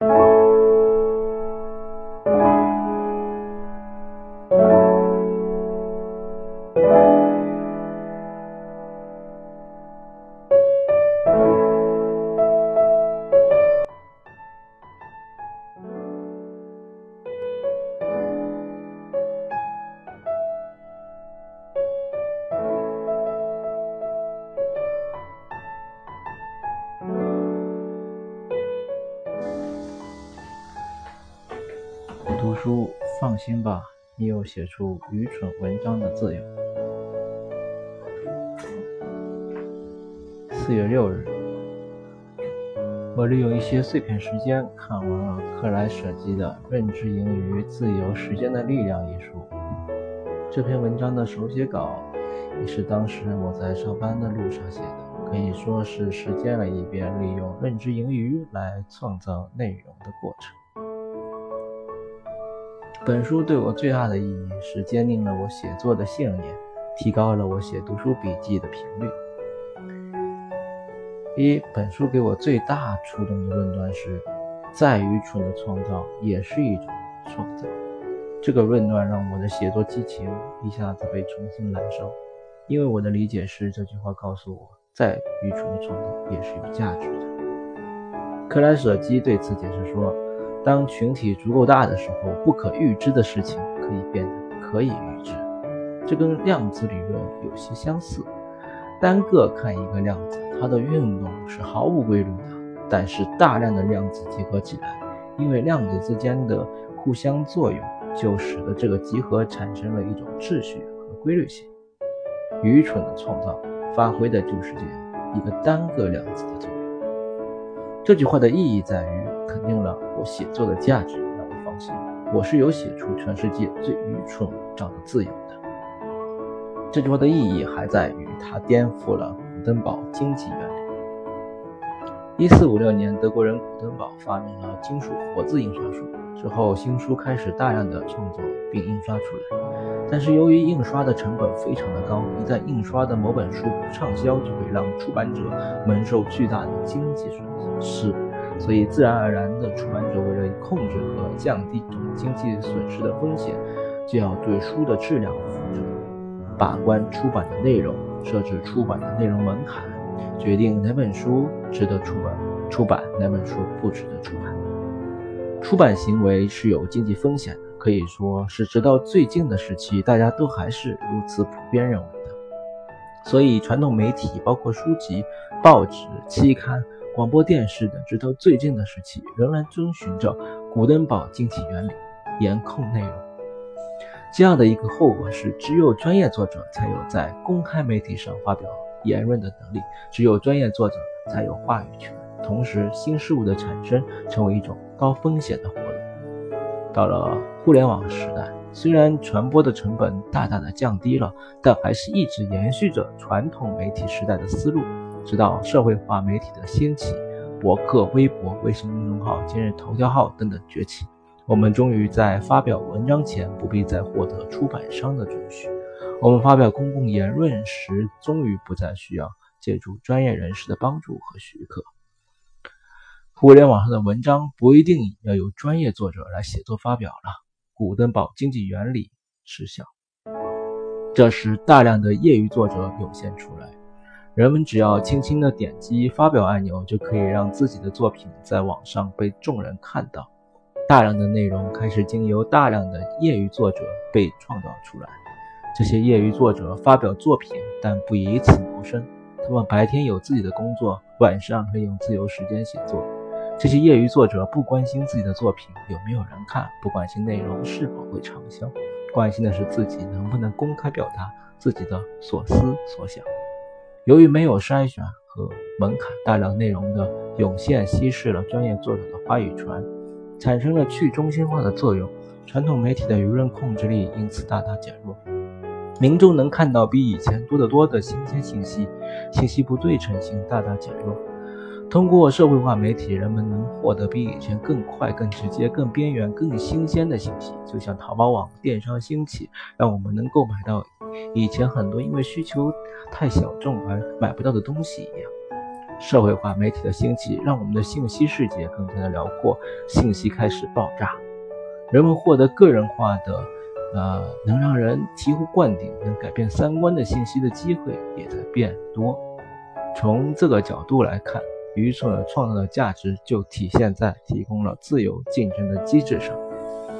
读放心吧，你有写出愚蠢文章的自由。四月六日，我利用一些碎片时间看完了克莱舍基的《认知盈余：自由时间的力量》一书。这篇文章的手写稿也是当时我在上班的路上写的，可以说是实践了一遍利用认知盈余来创造内容的过程。本书对我最大的意义是坚定了我写作的信念，提高了我写读书笔记的频率。一，本书给我最大触动的论断是：再愚蠢的创造也是一种创造。这个论断让我的写作激情一下子被重新燃烧，因为我的理解是这句话告诉我，再愚蠢的创造也是有价值的。克莱舍基对此解释说。当群体足够大的时候，不可预知的事情可以变得可以预知。这跟量子理论有些相似。单个看一个量子，它的运动是毫无规律的；但是大量的量子集合起来，因为量子之间的互相作用，就使得这个集合产生了一种秩序和规律性。愚蠢的创造发挥的就是这样一个单个量子的作用。这句话的意义在于。肯定了我写作的价值，让我放心，我是有写出全世界最愚蠢文章的自由的。这句话的意义还在于它颠覆了古登堡经济原理。一四五六年，德国人古登堡发明了金属活字印刷术之后，新书开始大量的创作并印刷出来。但是由于印刷的成本非常的高，一旦印刷的某本书不畅销，就会让出版者蒙受巨大的经济损失。所以，自然而然的，出版者为了控制和降低经济损失的风险，就要对书的质量负责，把关出版的内容，设置出版的内容门槛，决定哪本书值得出版，出版哪本书不值得出版。出版行为是有经济风险的，可以说是直到最近的时期，大家都还是如此普遍认为的。所以，传统媒体，包括书籍、报纸、期刊。广播电视等，直到最近的时期，仍然遵循着古登堡经济原理，严控内容。这样的一个后果是，只有专业作者才有在公开媒体上发表言论的能力，只有专业作者才有话语权。同时，新事物的产生成为一种高风险的活。到了互联网时代，虽然传播的成本大大的降低了，但还是一直延续着传统媒体时代的思路。直到社会化媒体的兴起，博客、微博、微信公众号、今日头条号等等崛起，我们终于在发表文章前不必再获得出版商的准许；我们发表公共言论时，终于不再需要借助专业人士的帮助和许可。互联网上的文章不一定要由专业作者来写作发表了，古登堡经济原理失效，这时大量的业余作者涌现出来。人们只要轻轻地点击发表按钮，就可以让自己的作品在网上被众人看到。大量的内容开始经由大量的业余作者被创造出来。这些业余作者发表作品，但不以此谋生。他们白天有自己的工作，晚上利用自由时间写作。这些业余作者不关心自己的作品有没有人看，不关心内容是否会畅销，关心的是自己能不能公开表达自己的所思所想。由于没有筛选和门槛，大量内容的涌现稀释了专业作者的话语权，产生了去中心化的作用，传统媒体的舆论控制力因此大大减弱，民众能看到比以前多得多的新鲜信息，信息不对称性大大减弱。通过社会化媒体，人们能获得比以前更快、更直接、更边缘、更新鲜的信息。就像淘宝网电商兴起，让我们能购买到以前很多因为需求太小众而买不到的东西一样。社会化媒体的兴起，让我们的信息世界更加的辽阔，信息开始爆炸，人们获得个人化的，呃，能让人醍醐灌顶、能改变三观的信息的机会也在变多。从这个角度来看，愚蠢创造的价值就体现在提供了自由竞争的机制上。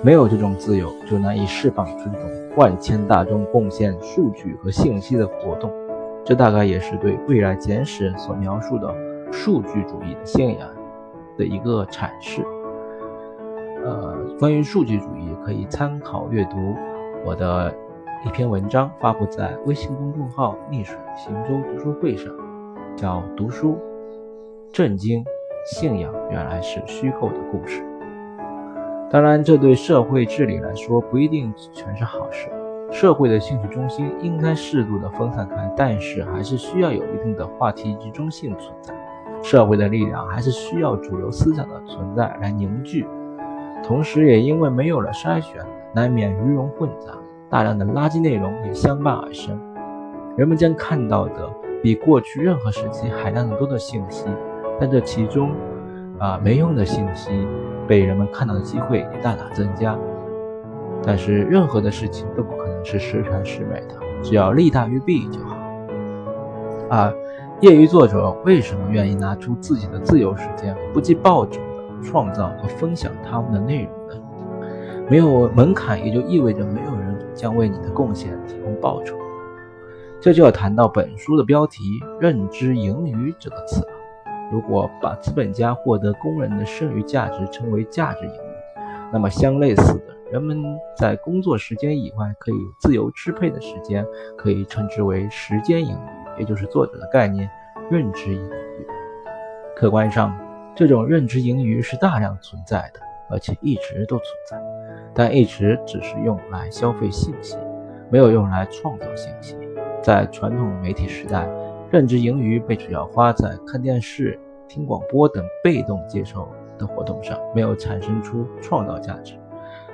没有这种自由，就难以释放出这种万千大众贡献数据和信息的活动。这大概也是对《未来简史》所描述的数据主义的信仰的一个阐释。呃，关于数据主义，可以参考阅读我的一篇文章，发布在微信公众号“逆水行舟读书会”上，叫“读书震惊信仰原来是虚构的故事”。当然，这对社会治理来说不一定全是好事。社会的兴趣中心应该适度的分散开，但是还是需要有一定的话题集中性存在。社会的力量还是需要主流思想的存在来凝聚。同时，也因为没有了筛选，难免鱼龙混杂，大量的垃圾内容也相伴而生。人们将看到的比过去任何时期海量的多的信息，但这其中，啊，没用的信息。被人们看到的机会也大大增加，但是任何的事情都不可能是十全十美的，只要利大于弊就好。啊业余作者为什么愿意拿出自己的自由时间，不计报酬的创造和分享他们的内容呢？没有门槛，也就意味着没有人将为你的贡献提供报酬。这就要谈到本书的标题“认知盈余”这个词了。如果把资本家获得工人的剩余价值称为价值盈余，那么相类似的，人们在工作时间以外可以自由支配的时间，可以称之为时间盈余，也就是作者的概念——认知盈余。客观上，这种认知盈余是大量存在的，而且一直都存在，但一直只是用来消费信息，没有用来创造信息。在传统媒体时代。认知盈余被主要花在看电视、听广播等被动接受的活动上，没有产生出创造价值。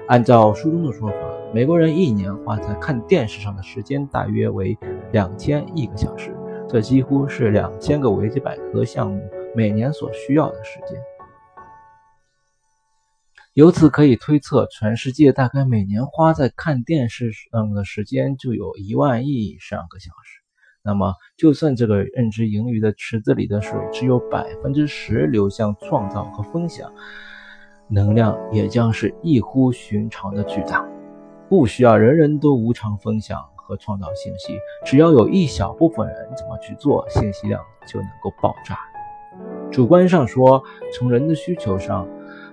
按照书中的说法，美国人一年花在看电视上的时间大约为两千亿个小时，这几乎是两千个维基百科项目每年所需要的时间。由此可以推测，全世界大概每年花在看电视上的时间就有一万亿以上个小时。那么，就算这个认知盈余的池子里的水只有百分之十流向创造和分享，能量也将是异乎寻常的巨大。不需要人人都无偿分享和创造信息，只要有一小部分人怎么去做，信息量就能够爆炸。主观上说，从人的需求上，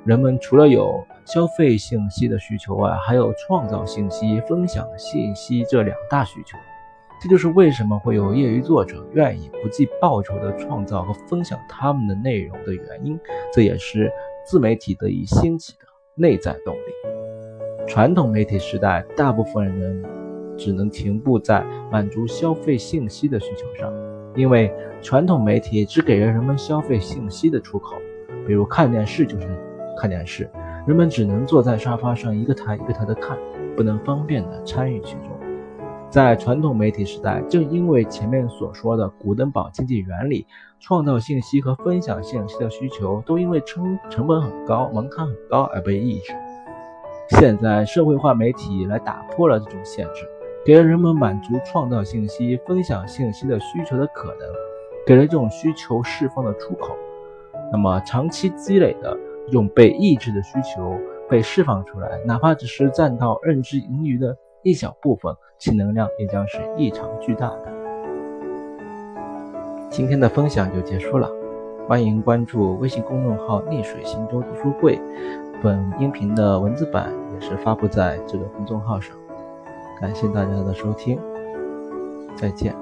人们除了有消费信息的需求外，还有创造信息、分享信息这两大需求。这就是为什么会有业余作者愿意不计报酬的创造和分享他们的内容的原因。这也是自媒体得以兴起的内在动力。传统媒体时代，大部分人只能停步在满足消费信息的需求上，因为传统媒体只给了人们消费信息的出口，比如看电视就是看电视，人们只能坐在沙发上一个台一个台的看，不能方便的参与其中。在传统媒体时代，正因为前面所说的古登堡经济原理，创造信息和分享信息的需求都因为成成本很高、门槛很高而被抑制。现在社会化媒体来打破了这种限制，给了人们满足创造信息、分享信息的需求的可能，给了这种需求释放的出口。那么长期积累的这种被抑制的需求被释放出来，哪怕只是占到认知盈余的。一小部分，其能量也将是异常巨大的。今天的分享就结束了，欢迎关注微信公众号“逆水行舟读书会”，本音频的文字版也是发布在这个公众号上。感谢大家的收听，再见。